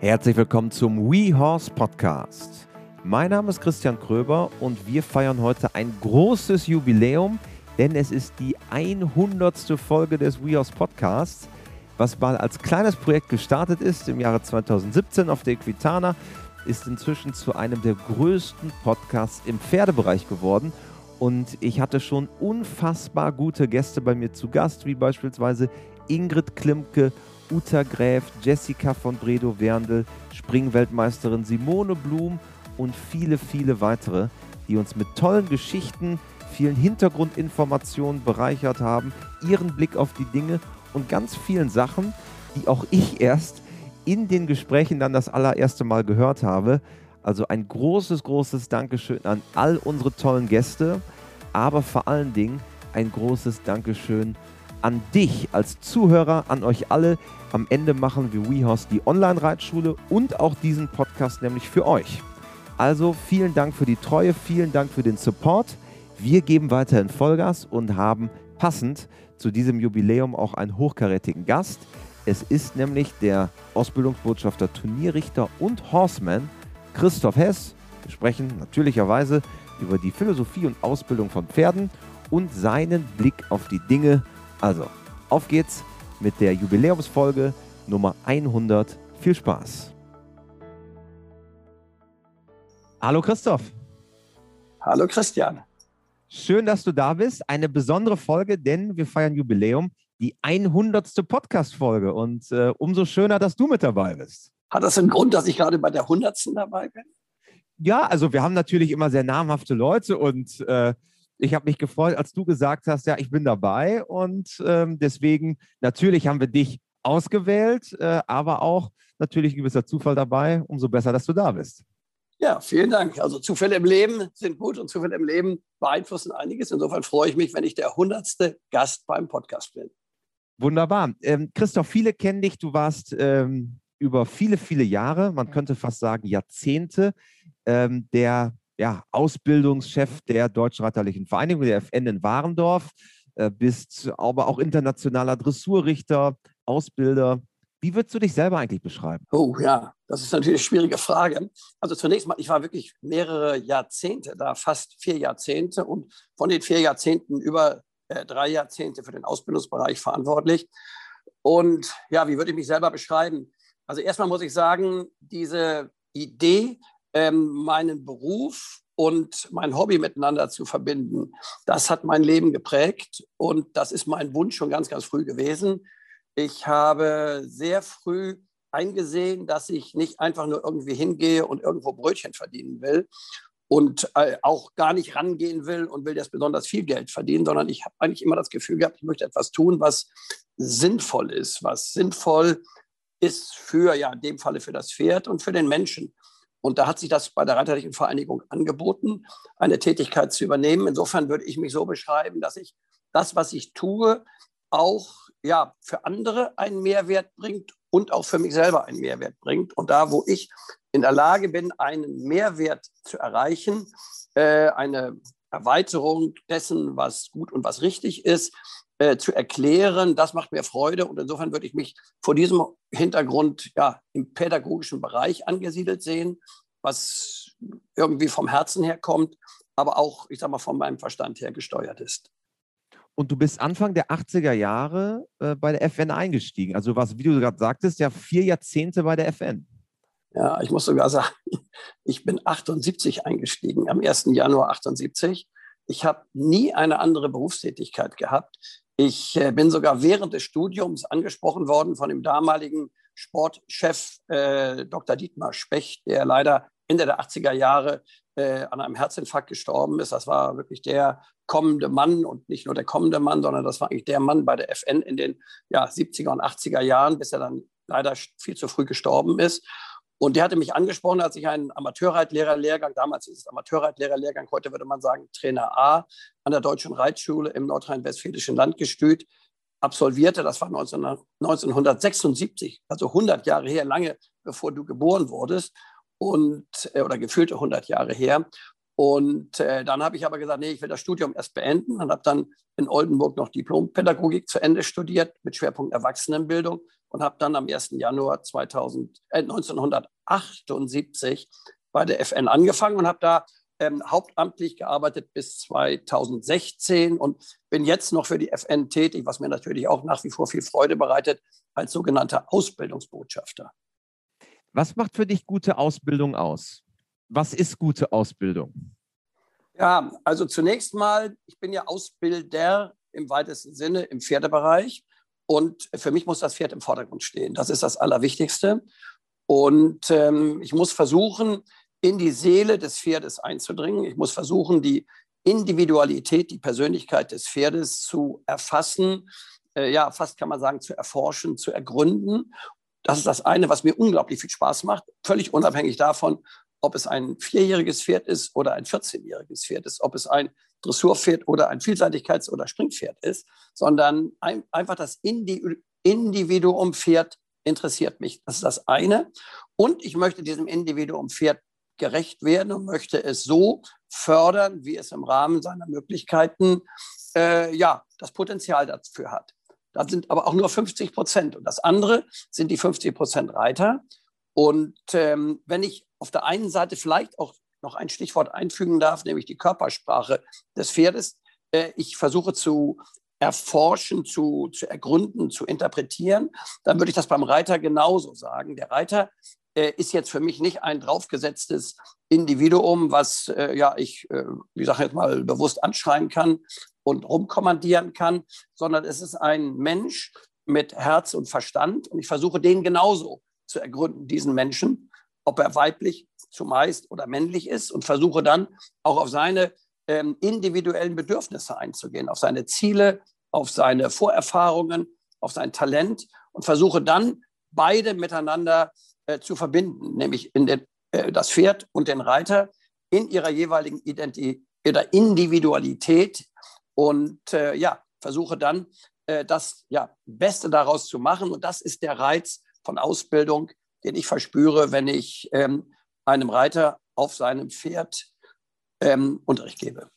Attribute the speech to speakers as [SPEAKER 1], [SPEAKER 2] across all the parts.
[SPEAKER 1] Herzlich willkommen zum WeHorse Podcast. Mein Name ist Christian Kröber und wir feiern heute ein großes Jubiläum, denn es ist die 100. Folge des WeHorse Podcasts, was mal als kleines Projekt gestartet ist im Jahre 2017 auf der Equitana, ist inzwischen zu einem der größten Podcasts im Pferdebereich geworden. Und ich hatte schon unfassbar gute Gäste bei mir zu Gast, wie beispielsweise Ingrid Klimke Uta Gräf, Jessica von Bredow-Werndl, Springweltmeisterin Simone Blum und viele, viele weitere, die uns mit tollen Geschichten, vielen Hintergrundinformationen bereichert haben, ihren Blick auf die Dinge und ganz vielen Sachen, die auch ich erst in den Gesprächen dann das allererste Mal gehört habe. Also ein großes, großes Dankeschön an all unsere tollen Gäste, aber vor allen Dingen ein großes Dankeschön an dich als Zuhörer, an euch alle. Am Ende machen wir WeHorse die Online-Reitschule und auch diesen Podcast nämlich für euch. Also vielen Dank für die Treue, vielen Dank für den Support. Wir geben weiterhin Vollgas und haben passend zu diesem Jubiläum auch einen hochkarätigen Gast. Es ist nämlich der Ausbildungsbotschafter, Turnierrichter und Horseman Christoph Hess. Wir sprechen natürlicherweise über die Philosophie und Ausbildung von Pferden und seinen Blick auf die Dinge also, auf geht's mit der Jubiläumsfolge Nummer 100. Viel Spaß. Hallo Christoph.
[SPEAKER 2] Hallo Christian.
[SPEAKER 1] Schön, dass du da bist. Eine besondere Folge, denn wir feiern Jubiläum, die 100. Podcast-Folge. Und äh, umso schöner, dass du mit dabei bist.
[SPEAKER 2] Hat das einen Grund, dass ich gerade bei der 100. dabei bin?
[SPEAKER 1] Ja, also wir haben natürlich immer sehr namhafte Leute und äh, ich habe mich gefreut, als du gesagt hast, ja, ich bin dabei. Und ähm, deswegen, natürlich haben wir dich ausgewählt, äh, aber auch natürlich ein gewisser Zufall dabei. Umso besser, dass du da bist.
[SPEAKER 2] Ja, vielen Dank. Also Zufälle im Leben sind gut und Zufälle im Leben beeinflussen einiges. Insofern freue ich mich, wenn ich der hundertste Gast beim Podcast bin.
[SPEAKER 1] Wunderbar. Ähm, Christoph, viele kennen dich. Du warst ähm, über viele, viele Jahre, man könnte fast sagen Jahrzehnte, ähm, der ja, Ausbildungschef der Deutschen Reiterlichen Vereinigung, der FN in Warendorf, äh, bist aber auch internationaler Dressurrichter, Ausbilder. Wie würdest du dich selber eigentlich beschreiben?
[SPEAKER 2] Oh ja, das ist natürlich eine schwierige Frage. Also zunächst mal, ich war wirklich mehrere Jahrzehnte da, fast vier Jahrzehnte und von den vier Jahrzehnten über äh, drei Jahrzehnte für den Ausbildungsbereich verantwortlich. Und ja, wie würde ich mich selber beschreiben? Also erstmal muss ich sagen, diese Idee, ähm, meinen Beruf und mein Hobby miteinander zu verbinden. Das hat mein Leben geprägt und das ist mein Wunsch schon ganz, ganz früh gewesen. Ich habe sehr früh eingesehen, dass ich nicht einfach nur irgendwie hingehe und irgendwo Brötchen verdienen will und äh, auch gar nicht rangehen will und will jetzt besonders viel Geld verdienen, sondern ich habe eigentlich immer das Gefühl gehabt, ich möchte etwas tun, was sinnvoll ist, was sinnvoll ist für, ja, in dem Falle für das Pferd und für den Menschen. Und da hat sich das bei der Reiterlichen Vereinigung angeboten, eine Tätigkeit zu übernehmen. Insofern würde ich mich so beschreiben, dass ich das, was ich tue, auch ja, für andere einen Mehrwert bringt und auch für mich selber einen Mehrwert bringt. Und da, wo ich in der Lage bin, einen Mehrwert zu erreichen, äh, eine Erweiterung dessen, was gut und was richtig ist, äh, zu erklären, das macht mir Freude. Und insofern würde ich mich vor diesem Hintergrund ja, im pädagogischen Bereich angesiedelt sehen, was irgendwie vom Herzen her kommt, aber auch, ich sag mal, von meinem Verstand her gesteuert ist.
[SPEAKER 1] Und du bist Anfang der 80er Jahre äh, bei der FN eingestiegen. Also was, wie du gerade sagtest, ja vier Jahrzehnte bei der FN.
[SPEAKER 2] Ja, ich muss sogar sagen, ich bin 78 eingestiegen, am 1. Januar 78. Ich habe nie eine andere Berufstätigkeit gehabt. Ich äh, bin sogar während des Studiums angesprochen worden von dem damaligen Sportchef äh, Dr. Dietmar Specht, der leider Ende der 80er Jahre äh, an einem Herzinfarkt gestorben ist. Das war wirklich der kommende Mann und nicht nur der kommende Mann, sondern das war eigentlich der Mann bei der FN in den ja, 70er und 80er Jahren, bis er dann leider viel zu früh gestorben ist. Und der hatte mich angesprochen, als ich einen Amateurreitlehrerlehrgang, damals ist es Amateurreitlehrerlehrgang, heute würde man sagen Trainer A, an der Deutschen Reitschule im nordrhein-westfälischen Landgestüt absolvierte. Das war 19, 1976, also 100 Jahre her, lange bevor du geboren wurdest und, äh, oder gefühlte 100 Jahre her. Und äh, dann habe ich aber gesagt, nee, ich will das Studium erst beenden und habe dann in Oldenburg noch Diplompädagogik zu Ende studiert mit Schwerpunkt Erwachsenenbildung und habe dann am 1. Januar 2000, äh, 1978 bei der FN angefangen und habe da ähm, hauptamtlich gearbeitet bis 2016 und bin jetzt noch für die FN tätig, was mir natürlich auch nach wie vor viel Freude bereitet, als sogenannter Ausbildungsbotschafter.
[SPEAKER 1] Was macht für dich gute Ausbildung aus? Was ist gute Ausbildung?
[SPEAKER 2] Ja, also zunächst mal, ich bin ja Ausbilder im weitesten Sinne im Pferdebereich und für mich muss das Pferd im Vordergrund stehen. Das ist das Allerwichtigste. Und ähm, ich muss versuchen, in die Seele des Pferdes einzudringen. Ich muss versuchen, die Individualität, die Persönlichkeit des Pferdes zu erfassen, äh, ja, fast kann man sagen, zu erforschen, zu ergründen. Das ist das eine, was mir unglaublich viel Spaß macht, völlig unabhängig davon, ob es ein vierjähriges Pferd ist oder ein 14-jähriges Pferd ist, ob es ein Dressurpferd oder ein Vielseitigkeits- oder Springpferd ist, sondern ein, einfach das Individuum Pferd interessiert mich. Das ist das eine. Und ich möchte diesem Individuum Pferd gerecht werden und möchte es so fördern, wie es im Rahmen seiner Möglichkeiten äh, ja, das Potenzial dafür hat. Das sind aber auch nur 50 Prozent. Und das andere sind die 50 Prozent Reiter. Und ähm, wenn ich auf der einen Seite vielleicht auch noch ein Stichwort einfügen darf, nämlich die Körpersprache des Pferdes, äh, ich versuche zu erforschen, zu, zu ergründen, zu interpretieren, dann würde ich das beim Reiter genauso sagen. Der Reiter äh, ist jetzt für mich nicht ein draufgesetztes Individuum, was äh, ja ich, wie sage jetzt mal, bewusst anschreien kann und rumkommandieren kann, sondern es ist ein Mensch mit Herz und Verstand. Und ich versuche den genauso zu ergründen, diesen Menschen, ob er weiblich zumeist oder männlich ist und versuche dann auch auf seine ähm, individuellen Bedürfnisse einzugehen, auf seine Ziele, auf seine Vorerfahrungen, auf sein Talent und versuche dann beide miteinander äh, zu verbinden, nämlich den, äh, das Pferd und den Reiter in ihrer jeweiligen Identität oder Individualität und äh, ja, versuche dann äh, das ja, Beste daraus zu machen. Und das ist der Reiz von Ausbildung, den ich verspüre, wenn ich ähm, einem Reiter auf seinem Pferd ähm, Unterricht gebe.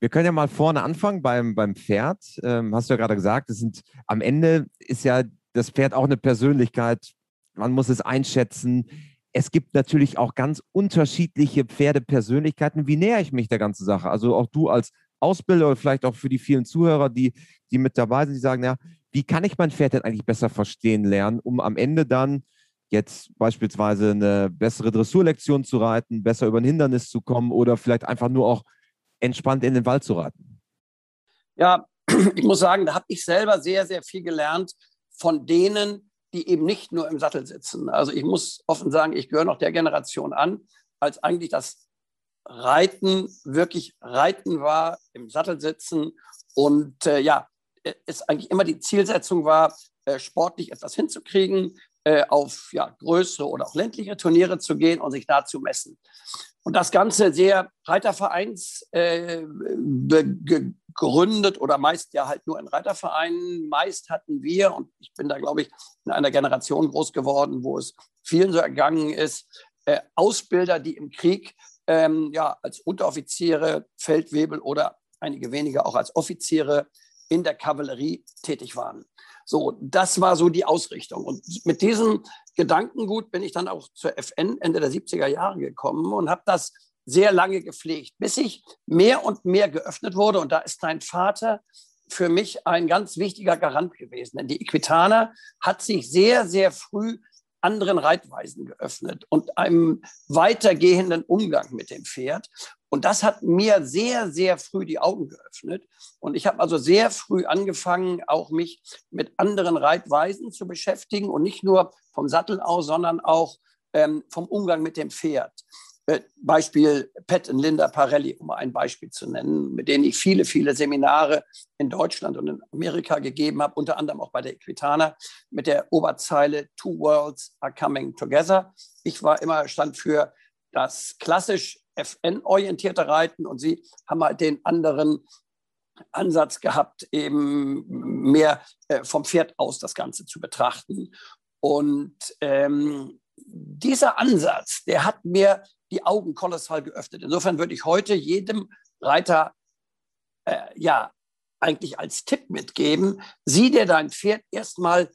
[SPEAKER 1] Wir können ja mal vorne anfangen beim, beim Pferd. Ähm, hast du ja gerade gesagt, es sind am Ende ist ja das Pferd auch eine Persönlichkeit. Man muss es einschätzen. Es gibt natürlich auch ganz unterschiedliche Pferdepersönlichkeiten. Wie nähere ich mich der ganzen Sache? Also auch du als Ausbilder oder vielleicht auch für die vielen Zuhörer, die, die mit dabei sind, die sagen, ja, wie kann ich mein Pferd denn eigentlich besser verstehen lernen, um am Ende dann jetzt beispielsweise eine bessere Dressurlektion zu reiten, besser über ein Hindernis zu kommen oder vielleicht einfach nur auch entspannt in den Wald zu reiten?
[SPEAKER 2] Ja, ich muss sagen, da habe ich selber sehr, sehr viel gelernt von denen, die eben nicht nur im Sattel sitzen. Also ich muss offen sagen, ich gehöre noch der Generation an, als eigentlich das Reiten wirklich Reiten war, im Sattel sitzen und äh, ja, es eigentlich immer die Zielsetzung war, äh, sportlich etwas hinzukriegen, äh, auf ja, größere oder auch ländliche Turniere zu gehen und sich da zu messen. Und das Ganze sehr Reitervereins äh, gegründet oder meist ja halt nur in Reitervereinen. Meist hatten wir, und ich bin da, glaube ich, in einer Generation groß geworden, wo es vielen so ergangen ist, äh, Ausbilder, die im Krieg ähm, ja, als Unteroffiziere, Feldwebel oder einige wenige auch als Offiziere in der Kavallerie tätig waren. So, das war so die Ausrichtung. Und mit diesem Gedankengut bin ich dann auch zur FN Ende der 70er Jahre gekommen und habe das sehr lange gepflegt, bis ich mehr und mehr geöffnet wurde. Und da ist dein Vater für mich ein ganz wichtiger Garant gewesen. Denn die Equitaner hat sich sehr, sehr früh anderen Reitweisen geöffnet und einem weitergehenden Umgang mit dem Pferd. Und das hat mir sehr, sehr früh die Augen geöffnet. Und ich habe also sehr früh angefangen, auch mich mit anderen Reitweisen zu beschäftigen und nicht nur vom Sattel aus, sondern auch ähm, vom Umgang mit dem Pferd. Äh, Beispiel Pat und Linda Parelli, um ein Beispiel zu nennen, mit denen ich viele, viele Seminare in Deutschland und in Amerika gegeben habe, unter anderem auch bei der Equitana mit der Oberzeile Two Worlds are coming together. Ich war immer stand für das klassisch FN-orientierte Reiten und sie haben halt den anderen Ansatz gehabt, eben mehr äh, vom Pferd aus das Ganze zu betrachten. Und ähm, dieser Ansatz, der hat mir die Augen kolossal geöffnet. Insofern würde ich heute jedem Reiter äh, ja eigentlich als Tipp mitgeben, sieh dir dein Pferd erstmal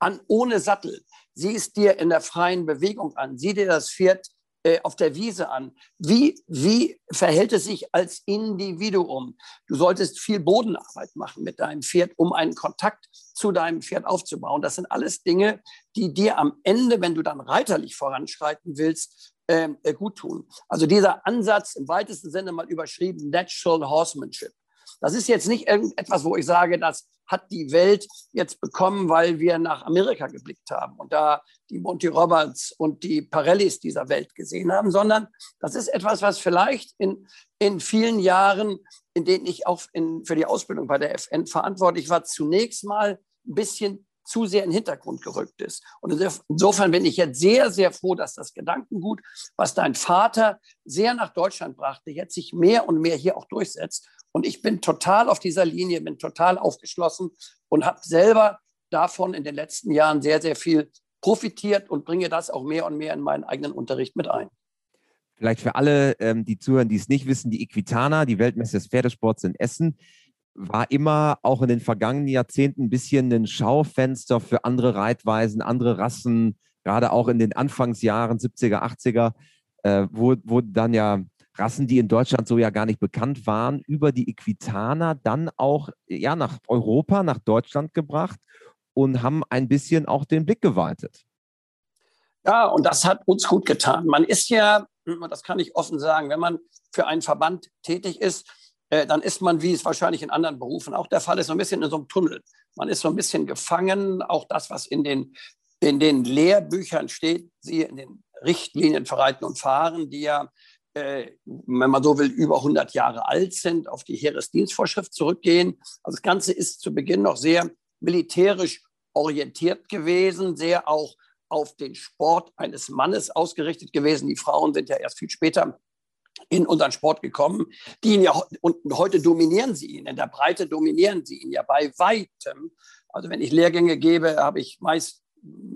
[SPEAKER 2] an ohne Sattel. Sieh es dir in der freien Bewegung an. Sieh dir das Pferd äh, auf der Wiese an. Wie, wie verhält es sich als Individuum? Du solltest viel Bodenarbeit machen mit deinem Pferd, um einen Kontakt zu deinem Pferd aufzubauen. Das sind alles Dinge, die dir am Ende, wenn du dann reiterlich voranschreiten willst, äh, gut tun. Also dieser Ansatz im weitesten Sinne mal überschrieben, Natural Horsemanship. Das ist jetzt nicht irgendetwas, wo ich sage, das hat die Welt jetzt bekommen, weil wir nach Amerika geblickt haben und da die Monty Roberts und die Parellis dieser Welt gesehen haben, sondern das ist etwas, was vielleicht in, in vielen Jahren, in denen ich auch in, für die Ausbildung bei der FN verantwortlich war, zunächst mal ein bisschen zu sehr in den Hintergrund gerückt ist. Und insofern bin ich jetzt sehr, sehr froh, dass das Gedankengut, was dein Vater sehr nach Deutschland brachte, jetzt sich mehr und mehr hier auch durchsetzt. Und ich bin total auf dieser Linie, bin total aufgeschlossen und habe selber davon in den letzten Jahren sehr, sehr viel profitiert und bringe das auch mehr und mehr in meinen eigenen Unterricht mit ein.
[SPEAKER 1] Vielleicht für alle, ähm, die zuhören, die es nicht wissen, die Equitana, die Weltmesse des Pferdesports in Essen, war immer auch in den vergangenen Jahrzehnten ein bisschen ein Schaufenster für andere Reitweisen, andere Rassen, gerade auch in den Anfangsjahren 70er, 80er, äh, wo, wo dann ja Rassen, die in Deutschland so ja gar nicht bekannt waren, über die Equitaner dann auch ja, nach Europa, nach Deutschland gebracht und haben ein bisschen auch den Blick geweitet.
[SPEAKER 2] Ja, und das hat uns gut getan. Man ist ja, das kann ich offen sagen, wenn man für einen Verband tätig ist, äh, dann ist man, wie es wahrscheinlich in anderen Berufen auch der Fall ist, so ein bisschen in so einem Tunnel. Man ist so ein bisschen gefangen, auch das, was in den, in den Lehrbüchern steht, siehe in den Richtlinien für Reiten und Fahren, die ja, äh, wenn man so will, über 100 Jahre alt sind, auf die Heeresdienstvorschrift zurückgehen. Also das Ganze ist zu Beginn noch sehr militärisch orientiert gewesen, sehr auch auf den Sport eines Mannes ausgerichtet gewesen. Die Frauen sind ja erst viel später in unseren Sport gekommen, die ihn ja und heute dominieren sie ihn, in der Breite dominieren sie ihn ja bei weitem. Also wenn ich Lehrgänge gebe, habe ich meist,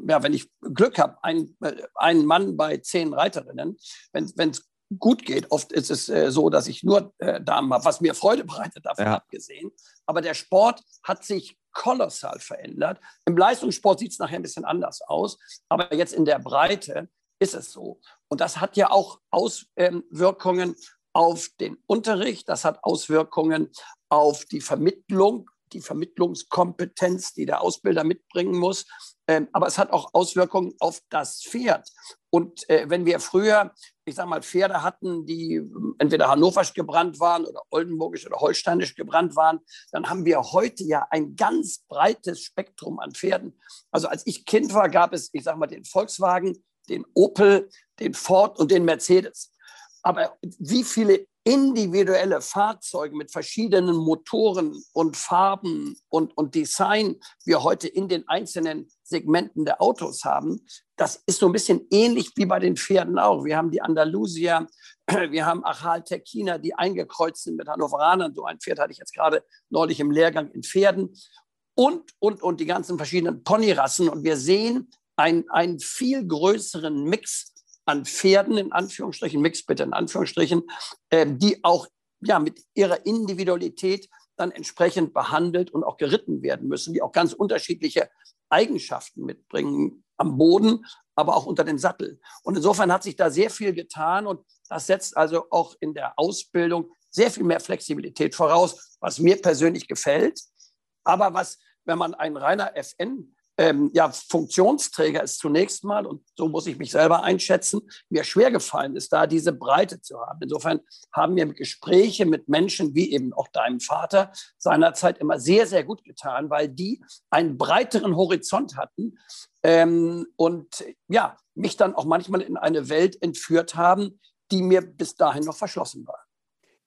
[SPEAKER 2] ja, wenn ich Glück habe, ein, einen Mann bei zehn Reiterinnen. Wenn es gut geht, oft ist es äh, so, dass ich nur äh, Damen habe, was mir Freude bereitet, davon ja. abgesehen. Aber der Sport hat sich kolossal verändert. Im Leistungssport sieht es nachher ein bisschen anders aus, aber jetzt in der Breite ist es so. Und das hat ja auch Auswirkungen auf den Unterricht, das hat Auswirkungen auf die Vermittlung, die Vermittlungskompetenz, die der Ausbilder mitbringen muss. Ähm, aber es hat auch Auswirkungen auf das Pferd. Und äh, wenn wir früher, ich sage mal, Pferde hatten, die entweder hannoverisch gebrannt waren oder oldenburgisch oder holsteinisch gebrannt waren, dann haben wir heute ja ein ganz breites Spektrum an Pferden. Also als ich Kind war, gab es, ich sage mal, den Volkswagen, den Opel, den Ford und den Mercedes. Aber wie viele individuelle Fahrzeuge mit verschiedenen Motoren und Farben und, und Design wir heute in den einzelnen Segmenten der Autos haben, das ist so ein bisschen ähnlich wie bei den Pferden auch. Wir haben die Andalusier, wir haben Achal Tequina, die eingekreuzt sind mit Hannoveranern. So ein Pferd hatte ich jetzt gerade neulich im Lehrgang in Pferden. Und, und, und die ganzen verschiedenen Ponyrassen. Und wir sehen, ein, einen viel größeren Mix an Pferden, in Anführungsstrichen, Mix bitte in Anführungsstrichen, äh, die auch ja, mit ihrer Individualität dann entsprechend behandelt und auch geritten werden müssen, die auch ganz unterschiedliche Eigenschaften mitbringen am Boden, aber auch unter dem Sattel. Und insofern hat sich da sehr viel getan und das setzt also auch in der Ausbildung sehr viel mehr Flexibilität voraus, was mir persönlich gefällt. Aber was, wenn man ein reiner FN ähm, ja, Funktionsträger ist zunächst mal, und so muss ich mich selber einschätzen, mir schwer gefallen ist, da diese Breite zu haben. Insofern haben mir Gespräche mit Menschen wie eben auch deinem Vater seinerzeit immer sehr, sehr gut getan, weil die einen breiteren Horizont hatten ähm, und ja, mich dann auch manchmal in eine Welt entführt haben, die mir bis dahin noch verschlossen war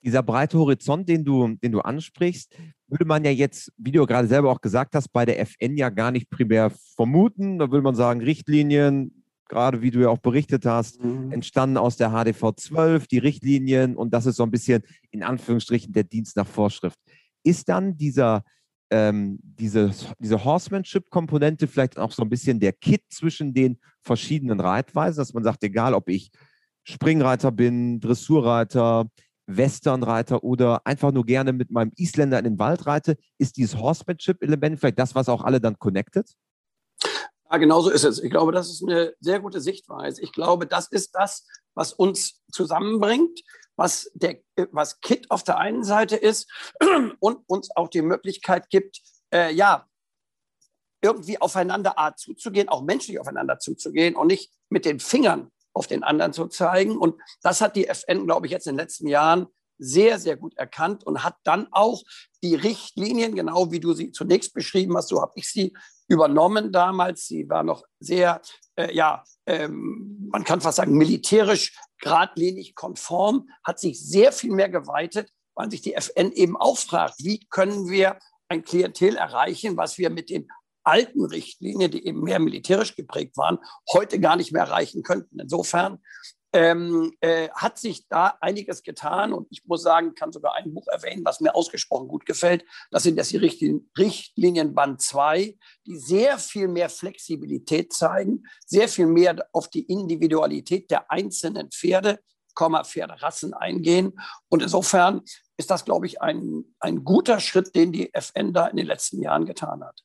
[SPEAKER 1] dieser breite Horizont, den du, den du ansprichst, würde man ja jetzt, wie du gerade selber auch gesagt hast, bei der FN ja gar nicht primär vermuten. Da würde man sagen, Richtlinien, gerade wie du ja auch berichtet hast, mhm. entstanden aus der HDV 12, die Richtlinien und das ist so ein bisschen in Anführungsstrichen der Dienst nach Vorschrift. Ist dann dieser, ähm, diese, diese Horsemanship-Komponente vielleicht auch so ein bisschen der Kit zwischen den verschiedenen Reitweisen, dass man sagt, egal ob ich Springreiter bin, Dressurreiter, Westernreiter oder einfach nur gerne mit meinem Isländer in den Wald reite, ist dieses Horsemanship-Element vielleicht das, was auch alle dann connectet?
[SPEAKER 2] Ja, genau so ist es. Ich glaube, das ist eine sehr gute Sichtweise. Ich glaube, das ist das, was uns zusammenbringt, was, der, was KIT auf der einen Seite ist und uns auch die Möglichkeit gibt, äh, ja, irgendwie aufeinander Art zuzugehen, auch menschlich aufeinander zuzugehen und nicht mit den Fingern auf den anderen zu zeigen. Und das hat die FN, glaube ich, jetzt in den letzten Jahren sehr, sehr gut erkannt und hat dann auch die Richtlinien, genau wie du sie zunächst beschrieben hast, so habe ich sie übernommen damals. Sie war noch sehr, äh, ja, ähm, man kann fast sagen, militärisch geradlinig konform, hat sich sehr viel mehr geweitet, weil sich die FN eben auch fragt, wie können wir ein Klientel erreichen, was wir mit den alten Richtlinien, die eben mehr militärisch geprägt waren, heute gar nicht mehr erreichen könnten. Insofern ähm, äh, hat sich da einiges getan und ich muss sagen, kann sogar ein Buch erwähnen, was mir ausgesprochen gut gefällt. Das sind jetzt die Richtlinien, Band 2, die sehr viel mehr Flexibilität zeigen, sehr viel mehr auf die Individualität der einzelnen Pferde, Pferderassen eingehen. Und insofern ist das, glaube ich, ein, ein guter Schritt, den die FN da in den letzten Jahren getan hat.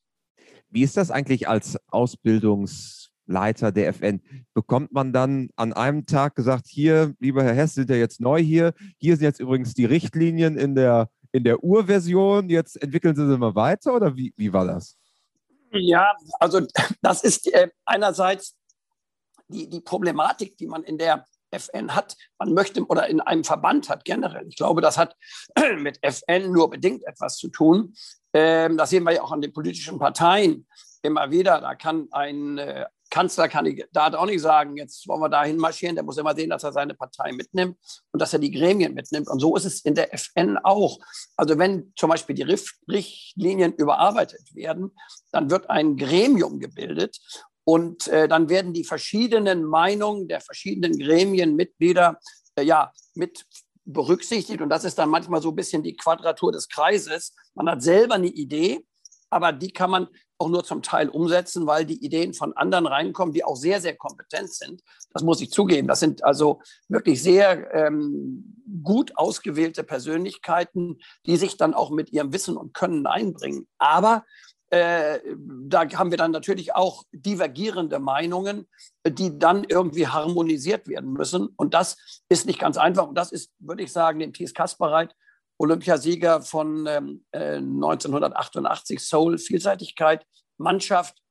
[SPEAKER 1] Wie ist das eigentlich als Ausbildungsleiter der FN? Bekommt man dann an einem Tag gesagt, hier, lieber Herr Hess, sind ja jetzt neu hier, hier sind jetzt übrigens die Richtlinien in der, in der Urversion, jetzt entwickeln Sie sie mal weiter oder wie, wie war das?
[SPEAKER 2] Ja, also das ist äh, einerseits die, die Problematik, die man in der FN hat. Man möchte oder in einem Verband hat generell. Ich glaube, das hat mit FN nur bedingt etwas zu tun. Ähm, das sehen wir ja auch an den politischen Parteien immer wieder. Da kann ein äh, Kanzlerkandidat auch nicht sagen, jetzt wollen wir dahin marschieren. Der muss immer sehen, dass er seine Partei mitnimmt und dass er die Gremien mitnimmt. Und so ist es in der FN auch. Also wenn zum Beispiel die Richtlinien überarbeitet werden, dann wird ein Gremium gebildet und äh, dann werden die verschiedenen Meinungen der verschiedenen Gremienmitglieder äh, ja, mit berücksichtigt. Und das ist dann manchmal so ein bisschen die Quadratur des Kreises. Man hat selber eine Idee, aber die kann man auch nur zum Teil umsetzen, weil die Ideen von anderen reinkommen, die auch sehr, sehr kompetent sind. Das muss ich zugeben. Das sind also wirklich sehr ähm, gut ausgewählte Persönlichkeiten, die sich dann auch mit ihrem Wissen und Können einbringen. Aber äh, da haben wir dann natürlich auch divergierende Meinungen, die dann irgendwie harmonisiert werden müssen. Und das ist nicht ganz einfach. Und das ist, würde ich sagen, dem Thies Kasperreit, Olympiasieger von ähm, äh, 1988, Soul, Vielseitigkeit, Mannschaft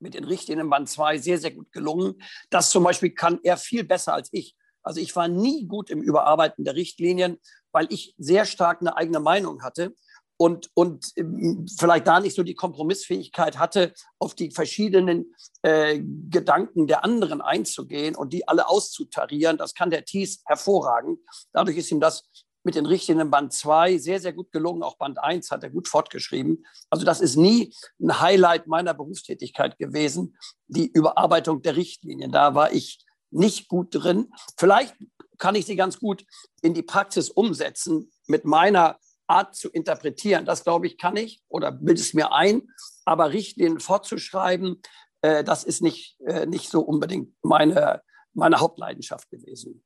[SPEAKER 2] mit den Richtlinien Band 2 sehr, sehr gut gelungen. Das zum Beispiel kann er viel besser als ich. Also ich war nie gut im Überarbeiten der Richtlinien, weil ich sehr stark eine eigene Meinung hatte und, und ähm, vielleicht da nicht so die Kompromissfähigkeit hatte, auf die verschiedenen äh, Gedanken der anderen einzugehen und die alle auszutarieren. Das kann der Thies hervorragend. Dadurch ist ihm das mit den Richtlinien Band 2 sehr, sehr gut gelungen. Auch Band 1 hat er gut fortgeschrieben. Also das ist nie ein Highlight meiner Berufstätigkeit gewesen, die Überarbeitung der Richtlinien. Da war ich nicht gut drin. Vielleicht kann ich sie ganz gut in die Praxis umsetzen mit meiner Art zu interpretieren. Das, glaube ich, kann ich oder bilde es mir ein. Aber Richtlinien fortzuschreiben, äh, das ist nicht, äh, nicht so unbedingt meine, meine Hauptleidenschaft gewesen.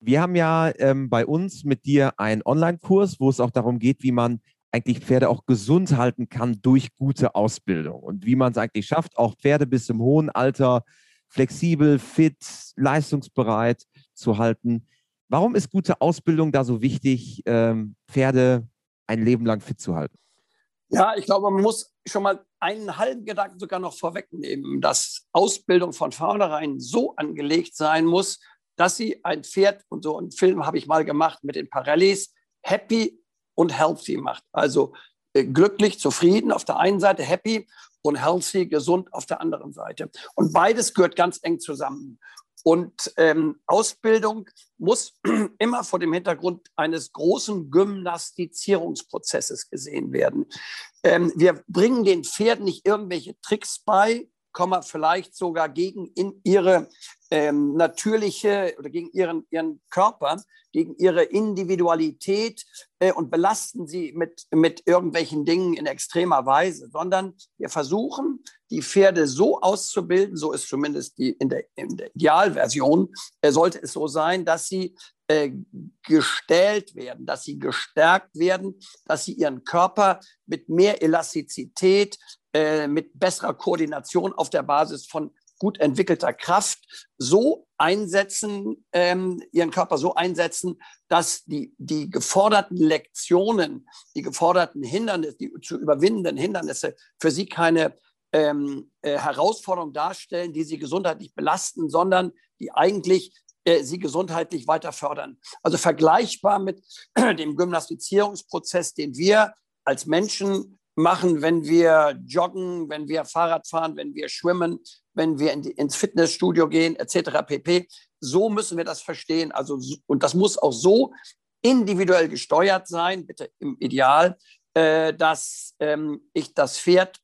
[SPEAKER 1] Wir haben ja ähm, bei uns mit dir einen Online-Kurs, wo es auch darum geht, wie man eigentlich Pferde auch gesund halten kann durch gute Ausbildung und wie man es eigentlich schafft, auch Pferde bis im hohen Alter flexibel, fit, leistungsbereit zu halten. Warum ist gute Ausbildung da so wichtig, ähm, Pferde ein Leben lang fit zu halten?
[SPEAKER 2] Ja, ich glaube, man muss schon mal einen halben Gedanken sogar noch vorwegnehmen, dass Ausbildung von vornherein so angelegt sein muss, dass sie ein Pferd, und so einen Film habe ich mal gemacht mit den Parellis, happy und healthy macht. Also äh, glücklich, zufrieden auf der einen Seite, happy und healthy, gesund auf der anderen Seite. Und beides gehört ganz eng zusammen. Und ähm, Ausbildung muss immer vor dem Hintergrund eines großen Gymnastizierungsprozesses gesehen werden. Ähm, wir bringen den Pferden nicht irgendwelche Tricks bei, vielleicht sogar gegen in ihre ähm, natürliche oder gegen ihren, ihren Körper, gegen ihre Individualität äh, und belasten sie mit, mit irgendwelchen Dingen in extremer Weise, sondern wir versuchen, die Pferde so auszubilden, so ist zumindest die, in, der, in der Idealversion, äh, sollte es so sein, dass sie äh, gestählt werden, dass sie gestärkt werden, dass sie ihren Körper mit mehr Elastizität, äh, mit besserer Koordination auf der Basis von gut entwickelter Kraft so einsetzen, ähm, ihren Körper so einsetzen, dass die, die geforderten Lektionen, die geforderten Hindernisse, die zu überwindenden Hindernisse für sie keine ähm, äh, Herausforderung darstellen, die sie gesundheitlich belasten, sondern die eigentlich sie gesundheitlich weiter fördern. Also vergleichbar mit dem Gymnastizierungsprozess, den wir als Menschen machen, wenn wir joggen, wenn wir Fahrrad fahren, wenn wir schwimmen, wenn wir in die, ins Fitnessstudio gehen, etc. pp. So müssen wir das verstehen. Also, und das muss auch so individuell gesteuert sein, bitte im Ideal, äh, dass ähm, ich das Pferd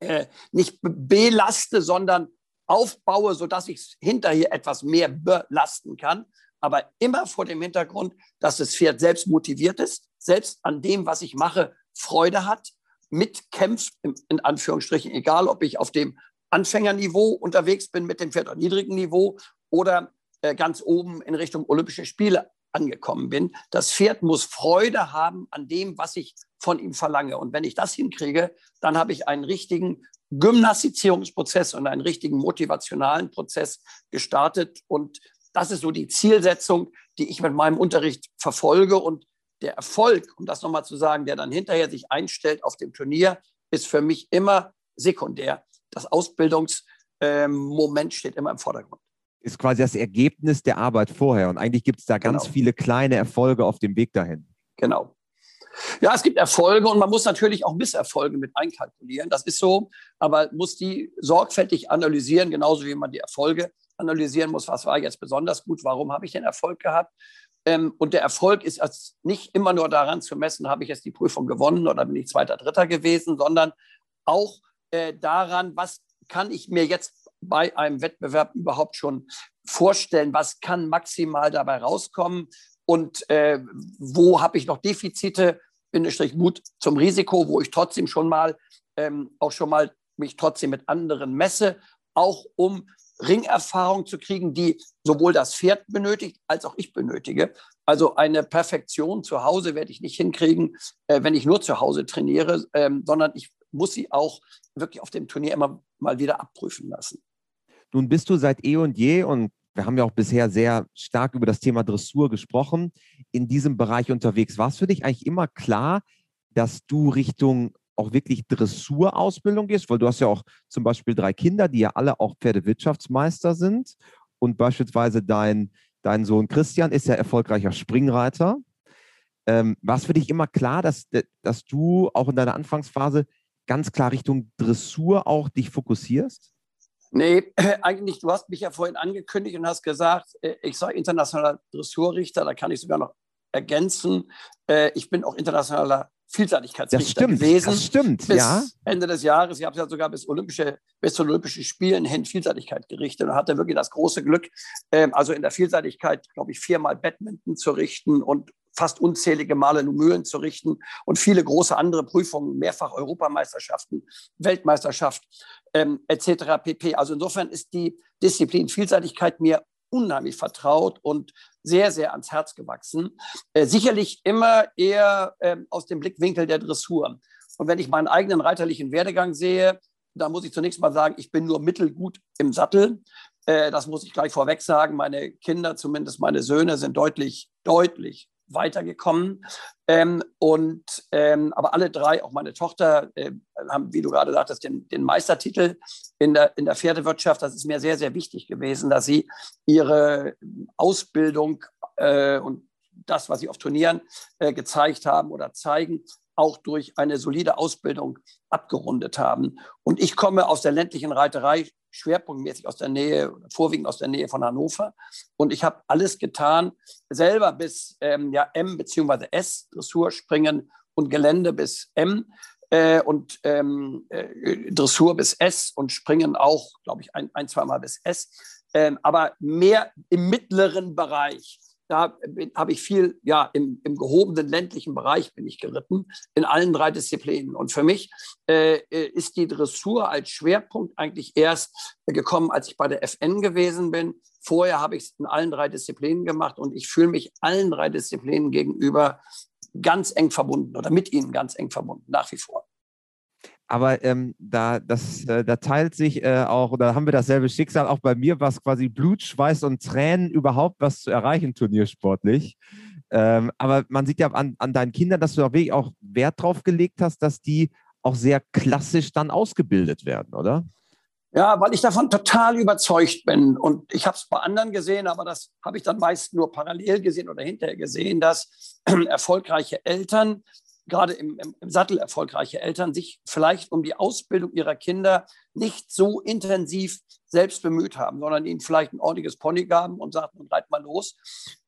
[SPEAKER 2] äh, nicht belaste, sondern aufbaue, sodass ich es hinterher etwas mehr belasten kann. Aber immer vor dem Hintergrund, dass das Pferd selbst motiviert ist, selbst an dem, was ich mache, Freude hat, mitkämpft, in Anführungsstrichen, egal ob ich auf dem Anfängerniveau unterwegs bin mit dem Pferd auf niedrigem Niveau oder äh, ganz oben in Richtung Olympische Spiele angekommen bin. Das Pferd muss Freude haben an dem, was ich von ihm verlange. Und wenn ich das hinkriege, dann habe ich einen richtigen Gymnastizierungsprozess und einen richtigen motivationalen Prozess gestartet. Und das ist so die Zielsetzung, die ich mit meinem Unterricht verfolge. Und der Erfolg, um das nochmal zu sagen, der dann hinterher sich einstellt auf dem Turnier, ist für mich immer sekundär. Das Ausbildungsmoment ähm, steht immer im Vordergrund.
[SPEAKER 1] Ist quasi das Ergebnis der Arbeit vorher. Und eigentlich gibt es da ganz genau. viele kleine Erfolge auf dem Weg dahin.
[SPEAKER 2] Genau. Ja, es gibt Erfolge und man muss natürlich auch Misserfolge mit einkalkulieren. Das ist so, aber muss die sorgfältig analysieren, genauso wie man die Erfolge analysieren muss. Was war jetzt besonders gut? Warum habe ich den Erfolg gehabt? Ähm, und der Erfolg ist nicht immer nur daran zu messen, habe ich jetzt die Prüfung gewonnen oder bin ich Zweiter, Dritter gewesen, sondern auch äh, daran, was kann ich mir jetzt bei einem Wettbewerb überhaupt schon vorstellen, was kann maximal dabei rauskommen und äh, wo habe ich noch Defizite, Bindestrich Mut zum Risiko, wo ich trotzdem schon mal ähm, auch schon mal mich trotzdem mit anderen messe, auch um Ringerfahrung zu kriegen, die sowohl das Pferd benötigt als auch ich benötige. Also eine Perfektion zu Hause werde ich nicht hinkriegen, äh, wenn ich nur zu Hause trainiere, ähm, sondern ich muss sie auch wirklich auf dem Turnier immer mal wieder abprüfen lassen.
[SPEAKER 1] Nun bist du seit eh und je und wir haben ja auch bisher sehr stark über das Thema Dressur gesprochen, in diesem Bereich unterwegs. War es für dich eigentlich immer klar, dass du Richtung auch wirklich Dressurausbildung gehst, weil du hast ja auch zum Beispiel drei Kinder, die ja alle auch Pferdewirtschaftsmeister sind und beispielsweise dein, dein Sohn Christian ist ja erfolgreicher Springreiter. Ähm, war es für dich immer klar, dass, dass du auch in deiner Anfangsphase ganz klar Richtung Dressur auch dich fokussierst?
[SPEAKER 2] Nee, eigentlich, du hast mich ja vorhin angekündigt und hast gesagt, äh, ich sei internationaler Dressurrichter, da kann ich sogar noch ergänzen. Äh, ich bin auch internationaler Vielseitigkeitsrichter
[SPEAKER 1] das stimmt,
[SPEAKER 2] gewesen.
[SPEAKER 1] Das stimmt,
[SPEAKER 2] bis
[SPEAKER 1] ja.
[SPEAKER 2] Ende des Jahres. Ich habe ja sogar bis, Olympische, bis zu Olympischen Spielen hin Vielseitigkeit gerichtet und hatte wirklich das große Glück, ähm, also in der Vielseitigkeit, glaube ich, viermal Badminton zu richten und fast unzählige Male Numülen zu richten und viele große andere Prüfungen, mehrfach Europameisterschaften, Weltmeisterschaft ähm, etc. pp. Also insofern ist die Disziplin Vielseitigkeit mir unheimlich vertraut und sehr, sehr ans Herz gewachsen. Äh, sicherlich immer eher äh, aus dem Blickwinkel der Dressur. Und wenn ich meinen eigenen reiterlichen Werdegang sehe, da muss ich zunächst mal sagen, ich bin nur mittelgut im Sattel. Äh, das muss ich gleich vorweg sagen. Meine Kinder, zumindest meine Söhne, sind deutlich, deutlich weitergekommen. Ähm, und, ähm, aber alle drei, auch meine Tochter, äh, haben, wie du gerade sagtest, den, den Meistertitel in der, in der Pferdewirtschaft. Das ist mir sehr, sehr wichtig gewesen, dass sie ihre Ausbildung äh, und das, was sie auf Turnieren äh, gezeigt haben oder zeigen, auch durch eine solide Ausbildung abgerundet haben. Und ich komme aus der ländlichen Reiterei, schwerpunktmäßig aus der Nähe, vorwiegend aus der Nähe von Hannover. Und ich habe alles getan, selber bis ähm, ja, M bzw. S, Dressur, Springen und Gelände bis M äh, und ähm, äh, Dressur bis S und Springen auch, glaube ich, ein, ein zweimal bis S. Ähm, aber mehr im mittleren Bereich da habe ich viel, ja, im, im, gehobenen ländlichen Bereich bin ich geritten, in allen drei Disziplinen. Und für mich äh, äh ist die Dressur als Schwerpunkt eigentlich erst gekommen, als ich bei der FN gewesen bin. Vorher habe ich es in allen drei Disziplinen gemacht und ich fühle mich allen drei Disziplinen gegenüber ganz eng verbunden oder mit ihnen ganz eng verbunden, nach wie vor.
[SPEAKER 1] Aber ähm, da, das, äh, da teilt sich äh, auch, oder haben wir dasselbe Schicksal. Auch bei mir war es quasi Blut, Schweiß und Tränen, überhaupt was zu erreichen, turniersportlich. Ähm, aber man sieht ja an, an deinen Kindern, dass du da wirklich auch Wert drauf gelegt hast, dass die auch sehr klassisch dann ausgebildet werden, oder?
[SPEAKER 2] Ja, weil ich davon total überzeugt bin. Und ich habe es bei anderen gesehen, aber das habe ich dann meist nur parallel gesehen oder hinterher gesehen, dass erfolgreiche Eltern, gerade im, im, Sattel erfolgreiche Eltern, sich vielleicht um die Ausbildung ihrer Kinder nicht so intensiv selbst bemüht haben, sondern ihnen vielleicht ein ordentliches Pony gaben und sagten, reit mal los.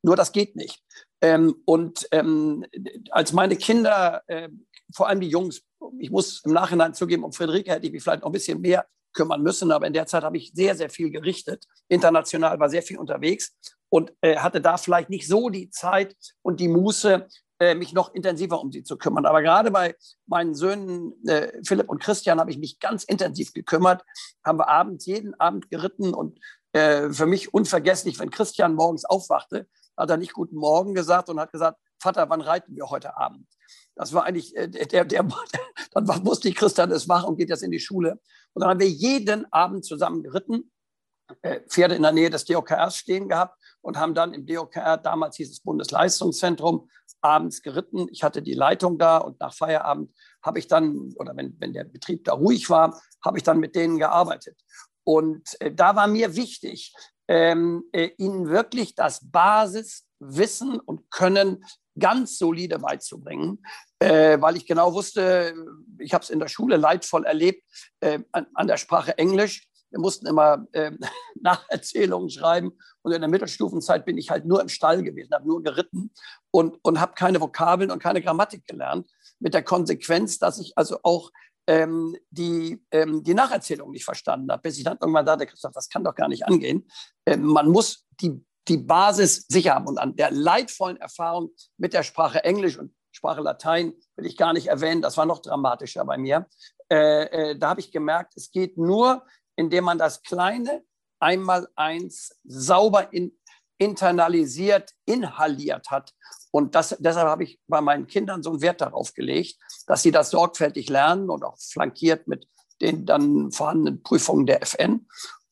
[SPEAKER 2] Nur das geht nicht. Ähm, und ähm, als meine Kinder, äh, vor allem die Jungs, ich muss im Nachhinein zugeben, um Friederike hätte ich mich vielleicht noch ein bisschen mehr kümmern müssen, aber in der Zeit habe ich sehr, sehr viel gerichtet. International war sehr viel unterwegs und äh, hatte da vielleicht nicht so die Zeit und die Muße, mich noch intensiver um sie zu kümmern. Aber gerade bei meinen Söhnen äh, Philipp und Christian habe ich mich ganz intensiv gekümmert, haben wir abends jeden Abend geritten und äh, für mich unvergesslich, wenn Christian morgens aufwachte, hat er nicht Guten Morgen gesagt und hat gesagt, Vater, wann reiten wir heute Abend? Das war eigentlich, äh, der, der, dann wusste ich, Christian ist wach und geht jetzt in die Schule. Und dann haben wir jeden Abend zusammen geritten, äh, Pferde in der Nähe des DOKRs stehen gehabt und haben dann im DOKR, damals hieß es Bundesleistungszentrum, abends geritten. Ich hatte die Leitung da und nach Feierabend habe ich dann, oder wenn, wenn der Betrieb da ruhig war, habe ich dann mit denen gearbeitet. Und äh, da war mir wichtig, ähm, äh, ihnen wirklich das Basiswissen und Können ganz solide beizubringen, äh, weil ich genau wusste, ich habe es in der Schule leidvoll erlebt, äh, an, an, der Sprache Englisch. Wir mussten immer äh, Nacherzählungen schreiben und in der Mittelstufenzeit bin ich halt nur im Stall gewesen, habe nur geritten und, und habe keine Vokabeln und keine Grammatik gelernt, mit der Konsequenz, dass ich also auch ähm, die, ähm, die Nacherzählung nicht verstanden habe, bis ich dann irgendwann sagte, Christoph, das kann doch gar nicht angehen. Ähm, man muss die die Basis sicher haben. Und an der leidvollen Erfahrung mit der Sprache Englisch und Sprache Latein will ich gar nicht erwähnen, das war noch dramatischer bei mir. Äh, äh, da habe ich gemerkt, es geht nur, indem man das kleine Einmaleins sauber in, internalisiert, inhaliert hat. Und das, deshalb habe ich bei meinen Kindern so einen Wert darauf gelegt, dass sie das sorgfältig lernen und auch flankiert mit den dann vorhandenen Prüfungen der FN.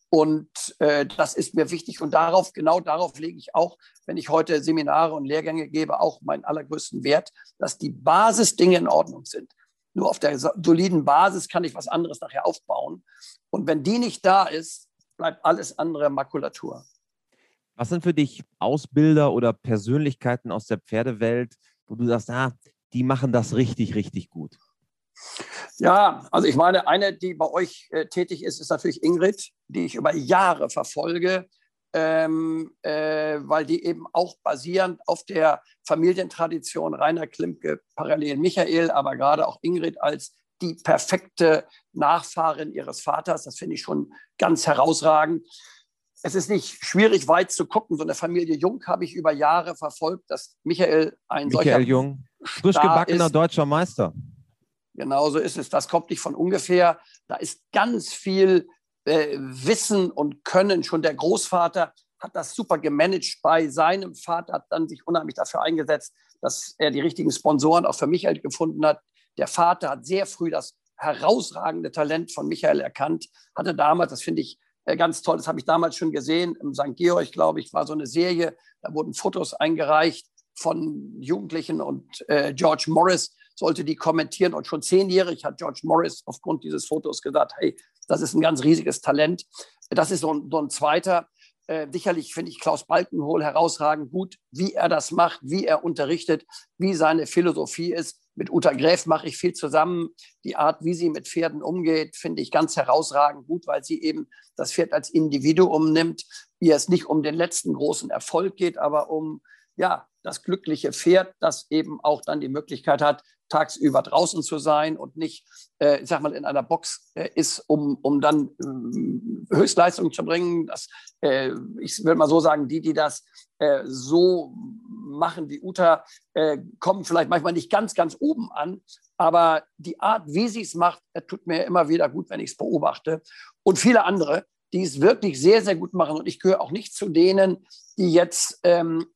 [SPEAKER 2] Und äh, das ist mir wichtig. Und darauf, genau darauf lege ich auch, wenn ich heute Seminare und Lehrgänge gebe, auch meinen allergrößten Wert, dass die Basisdinge in Ordnung sind. Nur auf der soliden Basis kann ich was anderes nachher aufbauen. Und wenn die nicht da ist, bleibt alles andere Makulatur.
[SPEAKER 1] Was sind für dich Ausbilder oder Persönlichkeiten aus der Pferdewelt, wo du sagst, ah, die machen das richtig, richtig gut?
[SPEAKER 2] Ja, also ich meine, eine, die bei euch äh, tätig ist, ist natürlich Ingrid, die ich über Jahre verfolge, ähm, äh, weil die eben auch basierend auf der Familientradition Rainer Klimke, parallel Michael, aber gerade auch Ingrid als die perfekte Nachfahrin ihres Vaters, das finde ich schon ganz herausragend. Es ist nicht schwierig, weit zu gucken. So eine Familie Jung habe ich über Jahre verfolgt, dass Michael ein
[SPEAKER 1] Michael solcher Jung, frisch gebackener deutscher Meister.
[SPEAKER 2] Genauso ist es. Das kommt nicht von ungefähr. Da ist ganz viel äh, Wissen und Können. Schon der Großvater hat das super gemanagt bei seinem Vater, hat dann sich unheimlich dafür eingesetzt, dass er die richtigen Sponsoren auch für Michael gefunden hat. Der Vater hat sehr früh das herausragende Talent von Michael erkannt, hatte damals, das finde ich äh, ganz toll, das habe ich damals schon gesehen, im St. Georg, glaube ich, war so eine Serie, da wurden Fotos eingereicht von Jugendlichen und äh, George Morris sollte die kommentieren. Und schon zehnjährig hat George Morris aufgrund dieses Fotos gesagt, hey, das ist ein ganz riesiges Talent. Das ist so ein, so ein zweiter. Äh, sicherlich finde ich Klaus Balkenhol herausragend gut, wie er das macht, wie er unterrichtet, wie seine Philosophie ist. Mit Uta Gräf mache ich viel zusammen. Die Art, wie sie mit Pferden umgeht, finde ich ganz herausragend gut, weil sie eben das Pferd als Individuum nimmt, ihr es nicht um den letzten großen Erfolg geht, aber um ja, das glückliche Pferd, das eben auch dann die Möglichkeit hat, tagsüber draußen zu sein und nicht, äh, ich sag mal, in einer Box äh, ist, um, um dann äh, Höchstleistung zu bringen. Das, äh, ich will mal so sagen, die, die das äh, so machen wie Uta, äh, kommen vielleicht manchmal nicht ganz, ganz oben an, aber die Art, wie sie es macht, tut mir immer wieder gut, wenn ich es beobachte. Und viele andere, die es wirklich sehr, sehr gut machen. Und ich gehöre auch nicht zu denen, die jetzt ähm,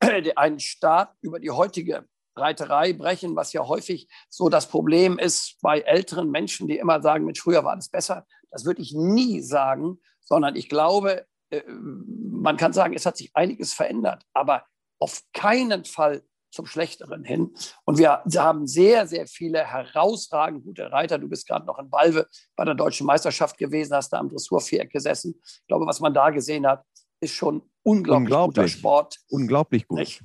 [SPEAKER 2] einen Staat über die heutige Reiterei brechen, was ja häufig so das Problem ist bei älteren Menschen, die immer sagen, mit früher war das besser. Das würde ich nie sagen, sondern ich glaube, äh, man kann sagen, es hat sich einiges verändert, aber auf keinen Fall zum Schlechteren hin. Und wir haben sehr, sehr viele herausragend gute Reiter. Du bist gerade noch in Balve bei der deutschen Meisterschaft gewesen, hast da am Dressurviereck gesessen. Ich glaube, was man da gesehen hat, ist schon unglaublich, unglaublich. guter Sport.
[SPEAKER 1] Unglaublich gut. Nicht?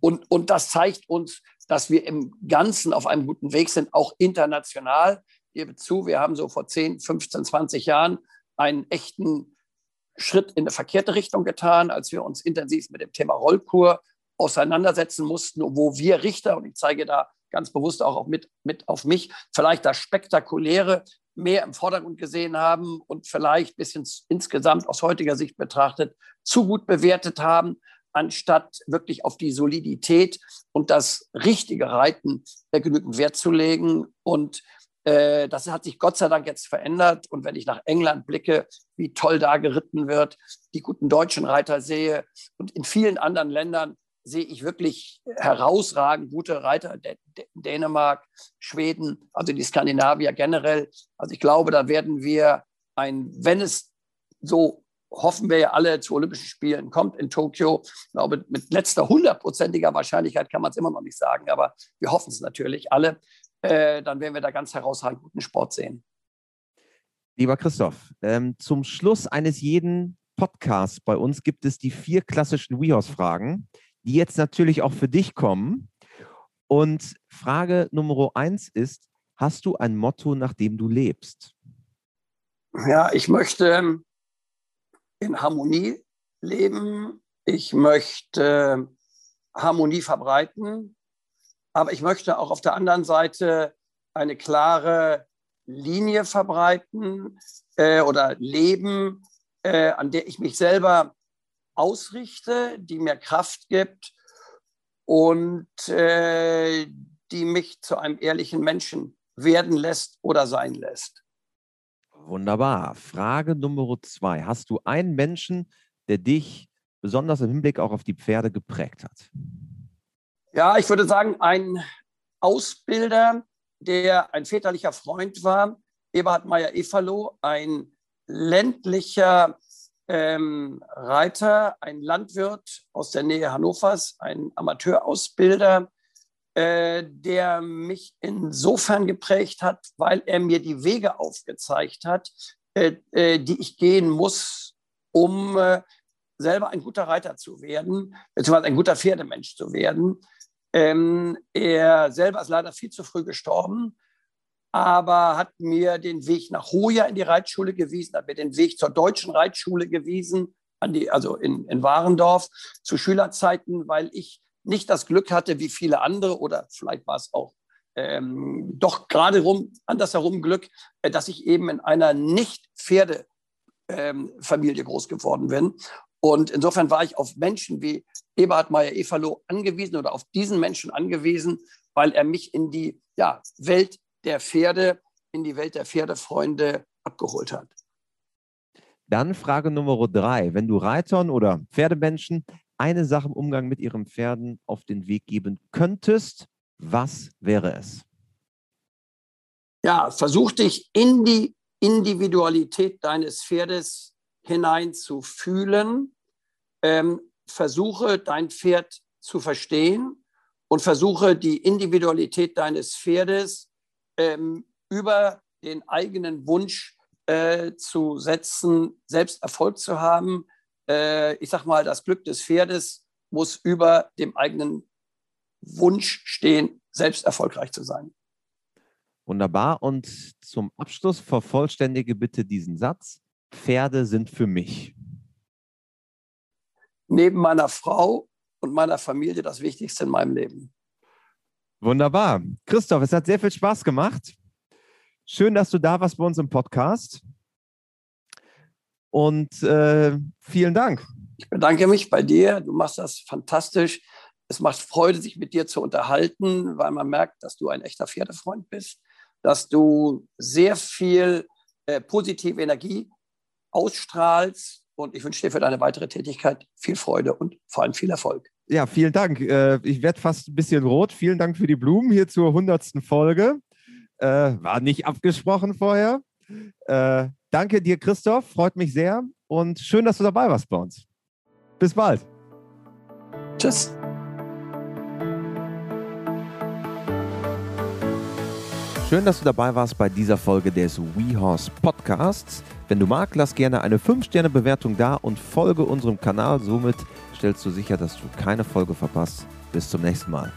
[SPEAKER 2] Und, und das zeigt uns, dass wir im Ganzen auf einem guten Weg sind, auch international. Gebe zu, wir haben so vor 10, 15, 20 Jahren einen echten Schritt in eine verkehrte Richtung getan, als wir uns intensiv mit dem Thema Rollkur auseinandersetzen mussten, wo wir Richter, und ich zeige da ganz bewusst auch mit, mit auf mich, vielleicht das Spektakuläre mehr im Vordergrund gesehen haben und vielleicht ein bisschen insgesamt aus heutiger Sicht betrachtet zu gut bewertet haben, anstatt wirklich auf die Solidität und das richtige Reiten äh, genügend Wert zu legen. Und äh, das hat sich Gott sei Dank jetzt verändert. Und wenn ich nach England blicke, wie toll da geritten wird, die guten deutschen Reiter sehe und in vielen anderen Ländern sehe ich wirklich herausragend gute Reiter, Dänemark, Schweden, also die Skandinavier generell. Also ich glaube, da werden wir ein, wenn es so hoffen wir ja alle zu Olympischen Spielen kommt in Tokio. Ich glaube, mit letzter hundertprozentiger Wahrscheinlichkeit kann man es immer noch nicht sagen, aber wir hoffen es natürlich alle. Äh, dann werden wir da ganz herausragend guten Sport sehen.
[SPEAKER 1] Lieber Christoph, ähm, zum Schluss eines jeden Podcasts bei uns gibt es die vier klassischen WeHorse-Fragen die jetzt natürlich auch für dich kommen. Und Frage Nummer eins ist, hast du ein Motto, nach dem du lebst?
[SPEAKER 2] Ja, ich möchte in Harmonie leben. Ich möchte Harmonie verbreiten. Aber ich möchte auch auf der anderen Seite eine klare Linie verbreiten äh, oder leben, äh, an der ich mich selber ausrichte, die mir Kraft gibt und äh, die mich zu einem ehrlichen Menschen werden lässt oder sein lässt.
[SPEAKER 1] Wunderbar. Frage Nummer zwei. Hast du einen Menschen, der dich besonders im Hinblick auch auf die Pferde geprägt hat?
[SPEAKER 2] Ja, ich würde sagen, ein Ausbilder, der ein väterlicher Freund war, Eberhard Meyer-Evalo, ein ländlicher ähm, Reiter, ein Landwirt aus der Nähe Hannovers, ein Amateurausbilder, äh, der mich insofern geprägt hat, weil er mir die Wege aufgezeigt hat, äh, äh, die ich gehen muss, um äh, selber ein guter Reiter zu werden, beziehungsweise ein guter Pferdemensch zu werden. Ähm, er selber ist leider viel zu früh gestorben aber hat mir den Weg nach Hoja in die Reitschule gewiesen, hat mir den Weg zur deutschen Reitschule gewiesen, an die, also in, in Warendorf zu Schülerzeiten, weil ich nicht das Glück hatte wie viele andere oder vielleicht war es auch ähm, doch gerade rum, andersherum Glück, äh, dass ich eben in einer Nicht-Pferde-Familie ähm, groß geworden bin. Und insofern war ich auf Menschen wie Eberhard Meyer-Evalo angewiesen oder auf diesen Menschen angewiesen, weil er mich in die ja, Welt der Pferde in die Welt der Pferdefreunde abgeholt hat.
[SPEAKER 1] Dann Frage Nummer drei. Wenn du Reitern oder Pferdemenschen eine Sache im Umgang mit ihren Pferden auf den Weg geben könntest, was wäre es?
[SPEAKER 2] Ja, versuch dich in die Individualität deines Pferdes hinein zu fühlen. Ähm, versuche dein Pferd zu verstehen und versuche die Individualität deines Pferdes ähm, über den eigenen Wunsch äh, zu setzen, selbst Erfolg zu haben. Äh, ich sage mal, das Glück des Pferdes muss über dem eigenen Wunsch stehen, selbst erfolgreich zu sein.
[SPEAKER 1] Wunderbar. Und zum Abschluss vervollständige bitte diesen Satz. Pferde sind für mich.
[SPEAKER 2] Neben meiner Frau und meiner Familie das Wichtigste in meinem Leben.
[SPEAKER 1] Wunderbar. Christoph, es hat sehr viel Spaß gemacht. Schön, dass du da warst bei uns im Podcast. Und äh, vielen Dank.
[SPEAKER 2] Ich bedanke mich bei dir. Du machst das fantastisch. Es macht Freude, sich mit dir zu unterhalten, weil man merkt, dass du ein echter Pferdefreund bist, dass du sehr viel äh, positive Energie ausstrahlst. Und ich wünsche dir für deine weitere Tätigkeit viel Freude und vor allem viel Erfolg.
[SPEAKER 1] Ja, vielen Dank. Äh, ich werde fast ein bisschen rot. Vielen Dank für die Blumen hier zur 100. Folge. Äh, war nicht abgesprochen vorher. Äh, danke dir, Christoph. Freut mich sehr. Und schön, dass du dabei warst bei uns. Bis bald.
[SPEAKER 2] Tschüss.
[SPEAKER 1] Schön, dass du dabei warst bei dieser Folge des WeHorse Podcasts. Wenn du magst, lass gerne eine 5-Sterne-Bewertung da und folge unserem Kanal. Somit stellst du sicher, dass du keine Folge verpasst. Bis zum nächsten Mal.